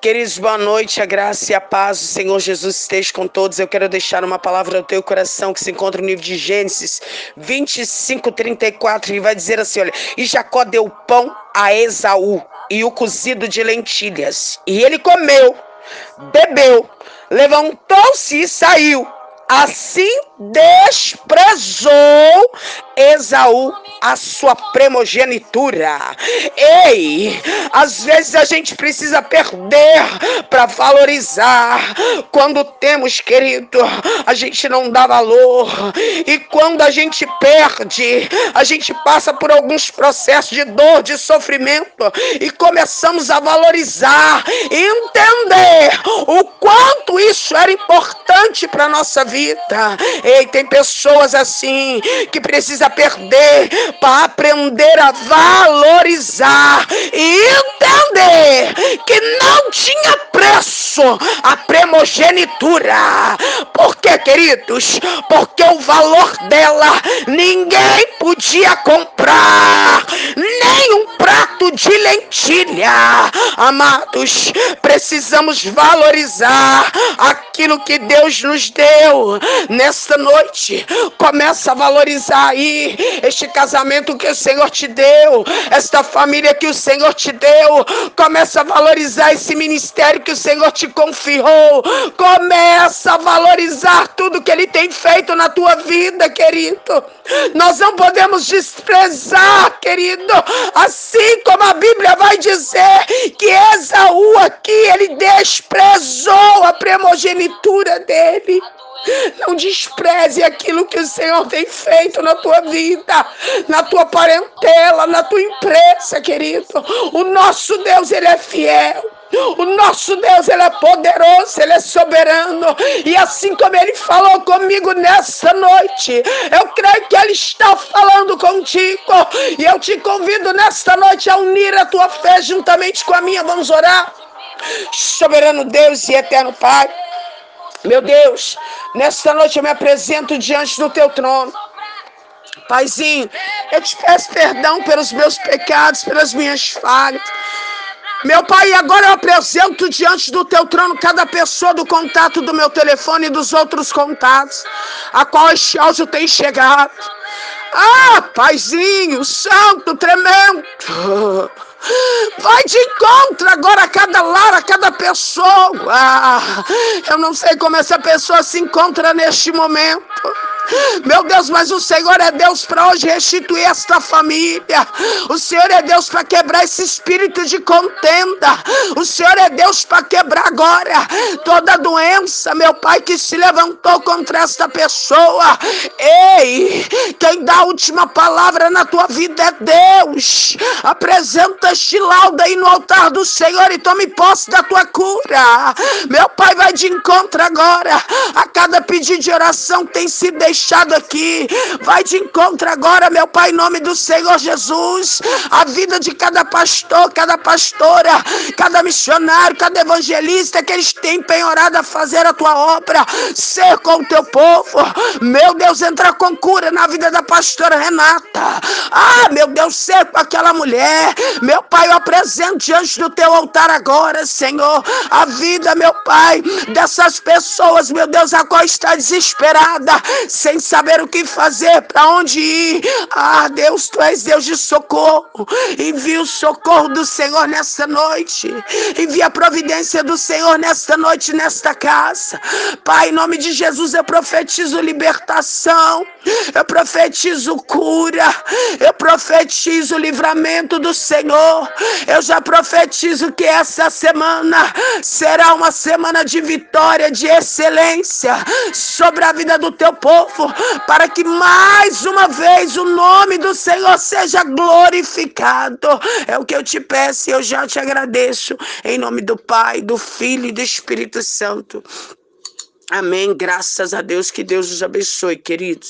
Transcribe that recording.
Queridos, boa noite, a graça e a paz do Senhor Jesus esteja com todos. Eu quero deixar uma palavra ao teu coração que se encontra no livro de Gênesis 25, 34, e vai dizer assim: olha, e Jacó deu pão a Esaú e o cozido de lentilhas, e ele comeu, bebeu, levantou-se e saiu. Assim desprezou Esaú a sua primogenitura. Ei, às vezes a gente precisa perder para valorizar. Quando temos, querido, a gente não dá valor. E quando a gente perde, a gente passa por alguns processos de dor, de sofrimento e começamos a valorizar, entender o quanto isso era importante para nossa vida. Ei, tem pessoas assim que precisa perder para aprender a valorizar e entender que não tinha preço a primogenitura. Por quê, queridos? Porque o valor dela ninguém podia comprar, nem um prato de lentilha. Amados, precisamos valorizar aquilo que Deus nos deu nesta noite. Começa a valorizar aí este casamento que o Senhor te deu, esta família que o Senhor te deu. Começa a valorizar esse ministério que o Senhor te confiou. Começa a valorizar tudo que Ele tem feito na tua vida, querido. Nós não podemos desprezar, querido. Assim como a Bíblia vai dizer que Esaú aqui, ele desprezou a primogenitura dele. Não despreze aquilo que o Senhor tem feito na tua vida, na tua parentela, na tua empresa, querido. O nosso Deus, ele é fiel. O nosso Deus, Ele é poderoso, Ele é soberano. E assim como Ele falou comigo nessa noite, eu creio que Ele está falando contigo. E eu te convido nesta noite a unir a tua fé juntamente com a minha. Vamos orar. Soberano Deus e eterno Pai. Meu Deus, nesta noite eu me apresento diante do teu trono. Paizinho, eu te peço perdão pelos meus pecados, pelas minhas falhas. Meu Pai, agora eu apresento diante do teu trono cada pessoa do contato do meu telefone e dos outros contatos, a qual este áudio tem chegado. Ah, Paizinho, santo, tremendo. Vai de encontro agora a cada lar, a cada pessoa. Ah, eu não sei como essa pessoa se encontra neste momento. Meu Deus, mas o Senhor é Deus para hoje restituir esta família. O Senhor é Deus para quebrar esse espírito de contenda. O Senhor é Deus para quebrar agora toda doença, meu Pai, que se levantou contra esta pessoa. Ei, quem dá a última palavra na tua vida é Deus. Apresenta este laudo aí no altar do Senhor e tome posse da tua cura. Meu Pai vai de encontro agora a cada pedido de oração tem sido deixado deixado aqui. Vai de encontro agora, meu Pai, em nome do Senhor Jesus. A vida de cada pastor, cada pastora, cada missionário, cada evangelista que eles têm penhorado a fazer a tua obra. Ser com o teu povo. Meu Deus, entra com cura na vida da pastora Renata. Ah, meu Deus, ser com aquela mulher. Meu Pai, eu apresento diante do teu altar agora, Senhor, a vida, meu Pai, dessas pessoas, meu Deus, a qual está desesperada. Sem saber o que fazer, para onde ir. Ah, Deus, tu és Deus de socorro. Envia o socorro do Senhor nesta noite. Envia a providência do Senhor nesta noite, nesta casa. Pai, em nome de Jesus, eu profetizo libertação. Eu profetizo cura. Eu profetizo livramento do Senhor. Eu já profetizo que essa semana será uma semana de vitória, de excelência sobre a vida do teu povo para que mais uma vez o nome do Senhor seja glorificado. É o que eu te peço e eu já te agradeço. Em nome do Pai, do Filho e do Espírito Santo. Amém. Graças a Deus. Que Deus os abençoe, queridos.